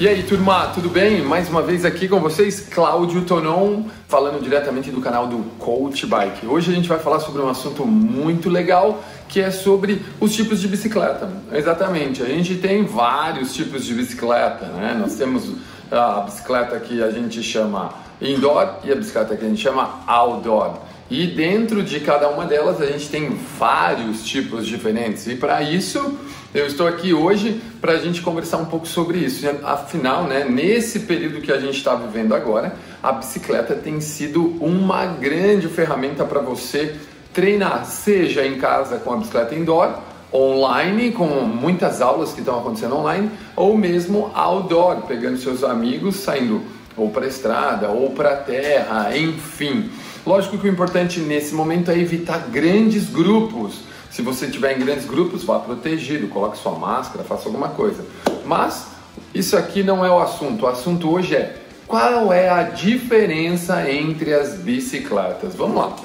E aí, turma, tudo bem? Mais uma vez aqui com vocês, Cláudio Tonon, falando diretamente do canal do Coach Bike. Hoje a gente vai falar sobre um assunto muito legal, que é sobre os tipos de bicicleta. Exatamente, a gente tem vários tipos de bicicleta, né? Nós temos a bicicleta que a gente chama indoor e a bicicleta que a gente chama outdoor. E dentro de cada uma delas a gente tem vários tipos diferentes. E para isso eu estou aqui hoje para a gente conversar um pouco sobre isso. Afinal, né, nesse período que a gente está vivendo agora, a bicicleta tem sido uma grande ferramenta para você treinar, seja em casa com a bicicleta indoor, online, com muitas aulas que estão acontecendo online, ou mesmo outdoor, pegando seus amigos, saindo ou para a estrada, ou para a terra, enfim. Lógico que o importante nesse momento é evitar grandes grupos. Se você estiver em grandes grupos, vá protegido, coloque sua máscara, faça alguma coisa. Mas isso aqui não é o assunto. O assunto hoje é qual é a diferença entre as bicicletas. Vamos lá.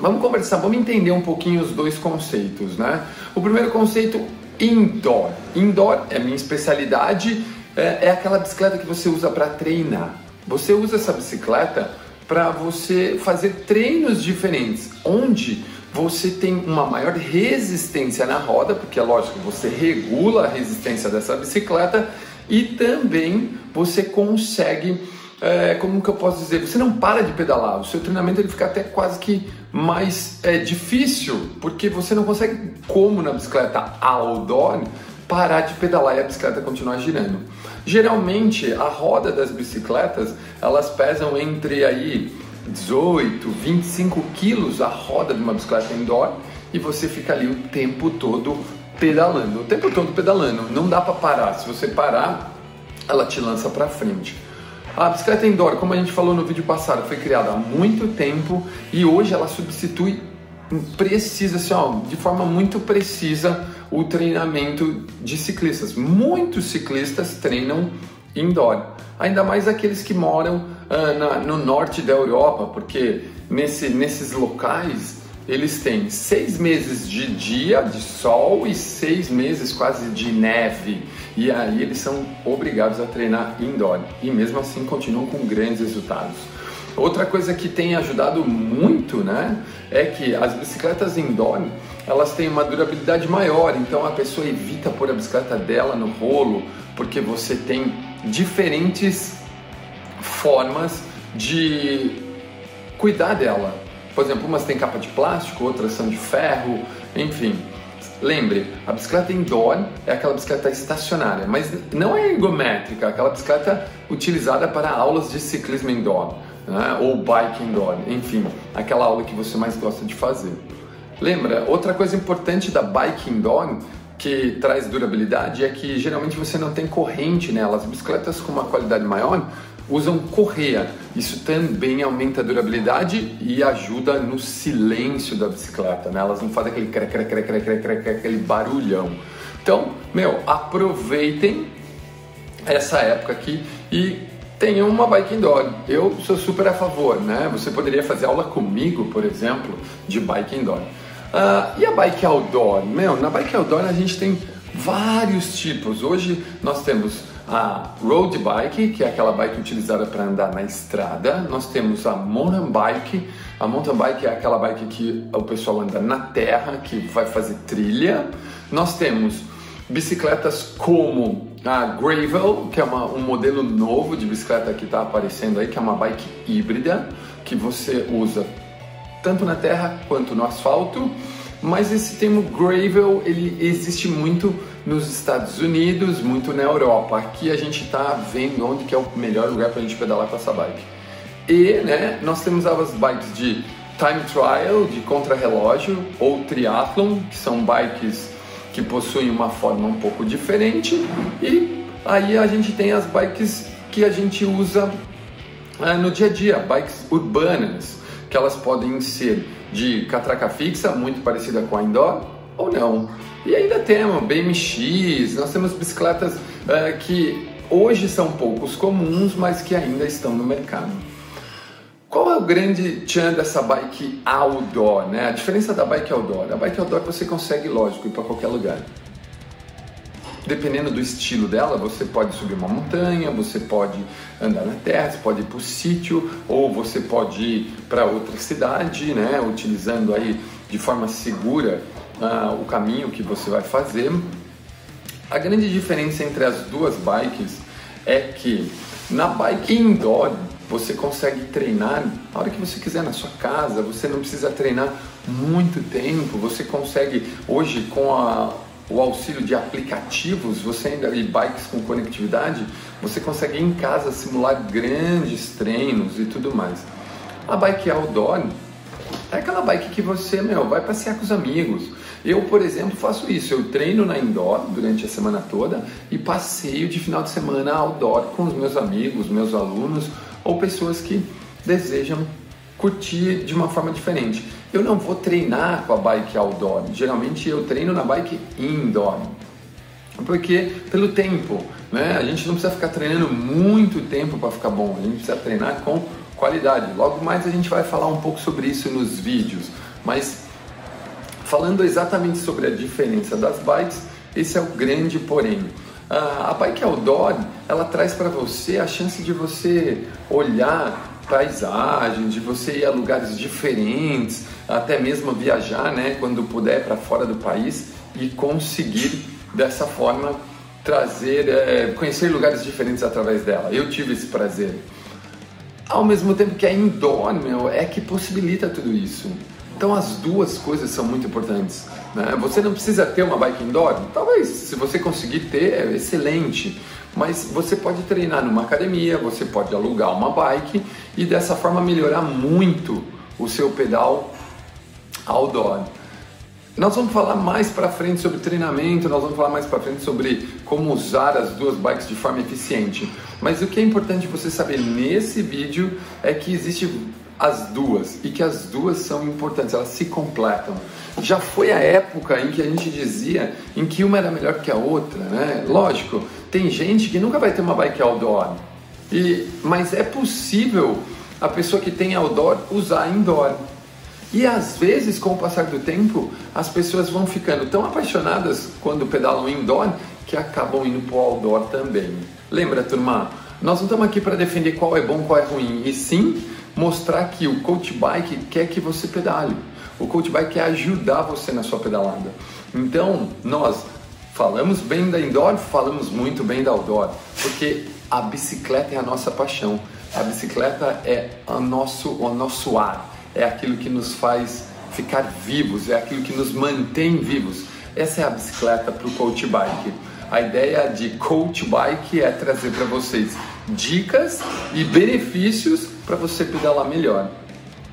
Vamos conversar, vamos entender um pouquinho os dois conceitos, né? O primeiro conceito, indoor. Indoor é minha especialidade, é, é aquela bicicleta que você usa para treinar. Você usa essa bicicleta para você fazer treinos diferentes, onde você tem uma maior resistência na roda, porque é lógico, você regula a resistência dessa bicicleta e também você consegue, é, como que eu posso dizer, você não para de pedalar, o seu treinamento ele fica até quase que mais é, difícil, porque você não consegue, como na bicicleta outdoor, parar de pedalar e a bicicleta continuar girando. Geralmente a roda das bicicletas elas pesam entre aí 18, 25 quilos a roda de uma bicicleta indoor e você fica ali o tempo todo pedalando, o tempo todo pedalando. Não dá para parar. Se você parar, ela te lança para frente. A bicicleta indoor, como a gente falou no vídeo passado, foi criada há muito tempo e hoje ela substitui precisa, assim, ó, de forma muito precisa o treinamento de ciclistas. Muitos ciclistas treinam indoor, ainda mais aqueles que moram uh, na, no norte da Europa, porque nesse, nesses locais eles têm seis meses de dia de sol e seis meses quase de neve. E aí eles são obrigados a treinar indoor e mesmo assim continuam com grandes resultados. Outra coisa que tem ajudado muito, né, é que as bicicletas indoor, elas têm uma durabilidade maior, então a pessoa evita pôr a bicicleta dela no rolo, porque você tem diferentes formas de cuidar dela. Por exemplo, umas têm capa de plástico, outras são de ferro, enfim. Lembre, a bicicleta indoor é aquela bicicleta estacionária, mas não é ergométrica, aquela bicicleta utilizada para aulas de ciclismo indoor né? ou bike indoor, enfim, aquela aula que você mais gosta de fazer. Lembra, outra coisa importante da bike indoor que traz durabilidade é que geralmente você não tem corrente nela. As bicicletas com uma qualidade maior usam correia. Isso também aumenta a durabilidade e ajuda no silêncio da bicicleta. Né? Elas não fazem aquele cre, cre, cre, cre, cre, cre, aquele barulhão. Então, meu, aproveitem essa época aqui e tenham uma bike indoor. Eu sou super a favor, né? Você poderia fazer aula comigo, por exemplo, de bike indoor. Uh, e a bike outdoor? Meu, na bike outdoor a gente tem vários tipos. Hoje nós temos a road bike, que é aquela bike utilizada para andar na estrada. Nós temos a mountain bike. A mountain bike é aquela bike que o pessoal anda na terra, que vai fazer trilha. Nós temos bicicletas como a Gravel, que é uma, um modelo novo de bicicleta que está aparecendo aí, que é uma bike híbrida, que você usa tanto na terra quanto no asfalto. Mas esse termo gravel ele existe muito nos Estados Unidos, muito na Europa. Aqui a gente está vendo onde que é o melhor lugar para a gente pedalar com essa bike. E né, nós temos as bikes de time trial, de contrarrelógio ou triathlon, que são bikes que possuem uma forma um pouco diferente e aí a gente tem as bikes que a gente usa é, no dia a dia, bikes urbanas, que elas podem ser de catraca fixa, muito parecida com a indoor, ou não. E ainda temos BMX, nós temos bicicletas é, que hoje são poucos comuns, mas que ainda estão no mercado. Qual é o grande tchan dessa bike outdoor, né? A diferença da bike outdoor. A bike outdoor você consegue, lógico, ir para qualquer lugar. Dependendo do estilo dela, você pode subir uma montanha, você pode andar na terra, você pode ir para o sítio, ou você pode ir para outra cidade, né, utilizando aí de forma segura uh, o caminho que você vai fazer. A grande diferença entre as duas bikes é que na bike indoor você consegue treinar a hora que você quiser na sua casa, você não precisa treinar muito tempo, você consegue hoje com a, o auxílio de aplicativos, você ainda e bikes com conectividade, você consegue em casa simular grandes treinos e tudo mais. A bike outdoor é aquela bike que você, meu, vai passear com os amigos. Eu, por exemplo, faço isso. Eu treino na indoor durante a semana toda e passeio de final de semana outdoor com os meus amigos, meus alunos ou pessoas que desejam curtir de uma forma diferente. Eu não vou treinar com a bike outdoor, geralmente eu treino na bike indoor. Porque pelo tempo, né? A gente não precisa ficar treinando muito tempo para ficar bom, a gente precisa treinar com qualidade. Logo mais a gente vai falar um pouco sobre isso nos vídeos, mas falando exatamente sobre a diferença das bikes, esse é o grande porém. A bike outdoor, ela traz para você a chance de você olhar paisagem, de você ir a lugares diferentes, até mesmo viajar, né, quando puder para fora do país e conseguir dessa forma trazer, é, conhecer lugares diferentes através dela. Eu tive esse prazer. Ao mesmo tempo que a indoor, meu, é que possibilita tudo isso. Então as duas coisas são muito importantes. Né? Você não precisa ter uma bike indoor? Talvez, se você conseguir ter, é excelente. Mas você pode treinar numa academia, você pode alugar uma bike e dessa forma melhorar muito o seu pedal outdoor. Nós vamos falar mais para frente sobre treinamento, nós vamos falar mais para frente sobre como usar as duas bikes de forma eficiente. Mas o que é importante você saber nesse vídeo é que existe as duas e que as duas são importantes, elas se completam. Já foi a época em que a gente dizia em que uma era melhor que a outra, né? Lógico, tem gente que nunca vai ter uma bike outdoor, e, mas é possível a pessoa que tem outdoor usar indoor. E às vezes, com o passar do tempo, as pessoas vão ficando tão apaixonadas quando pedalam indoor que acabam indo para o outdoor também. Lembra, turma? Nós não estamos aqui para defender qual é bom, qual é ruim, e sim mostrar que o coach bike quer que você pedale. O coach bike quer ajudar você na sua pedalada. Então, nós falamos bem da indoor, falamos muito bem da outdoor, porque a bicicleta é a nossa paixão. A bicicleta é o nosso, o nosso ar, é aquilo que nos faz ficar vivos, é aquilo que nos mantém vivos. Essa é a bicicleta para o coach bike. A ideia de coach bike é trazer para vocês dicas e benefícios para você pedalar melhor.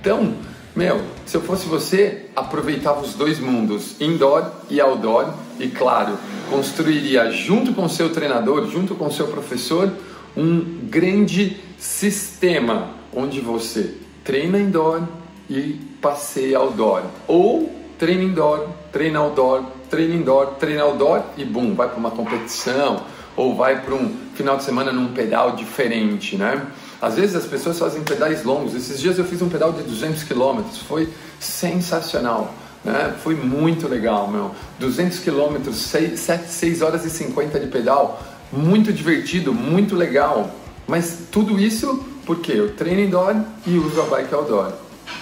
Então, meu, se eu fosse você, aproveitava os dois mundos, indoor e outdoor, e claro, construiria junto com seu treinador, junto com seu professor, um grande sistema onde você treina indoor e passeia outdoor, ou treina indoor, treina outdoor, treina indoor, treina outdoor e bum, vai para uma competição ou vai para um final de semana num pedal diferente, né? Às vezes as pessoas fazem pedais longos. Esses dias eu fiz um pedal de 200 km, foi sensacional. Né? Foi muito legal, meu. 200 km, 6, 7, 6 horas e 50 de pedal, muito divertido, muito legal. Mas tudo isso porque eu treino indoor e uso a bike outdoor.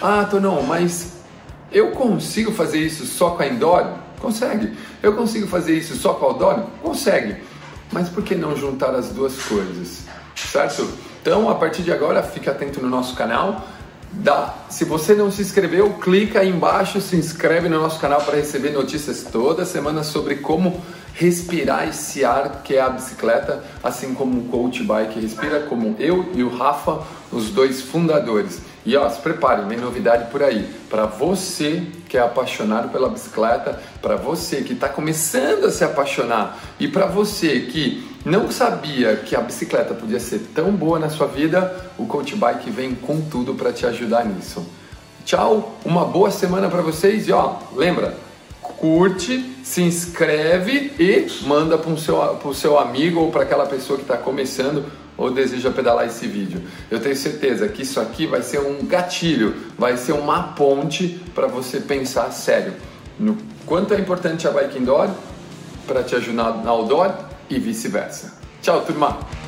Ah, Tonão, mas eu consigo fazer isso só com a indoor? Consegue. Eu consigo fazer isso só com a outdoor? Consegue. Mas por que não juntar as duas coisas? Certo? Então, a partir de agora, fique atento no nosso canal. Dá. Se você não se inscreveu, clica aí embaixo, se inscreve no nosso canal para receber notícias toda semana sobre como respirar esse ar que é a bicicleta, assim como o coach bike respira, como eu e o Rafa, os dois fundadores. E ó, se prepare, vem novidade por aí. Para você que é apaixonado pela bicicleta, para você que está começando a se apaixonar e para você que não sabia que a bicicleta podia ser tão boa na sua vida, o Coach Bike vem com tudo para te ajudar nisso. Tchau, uma boa semana para vocês e ó, lembra, curte, se inscreve e manda para o seu, seu amigo ou para aquela pessoa que está começando ou deseja pedalar esse vídeo. Eu tenho certeza que isso aqui vai ser um gatilho, vai ser uma ponte para você pensar sério no quanto é importante a bike indoor para te ajudar na outdoor e vice-versa. Tchau, turma!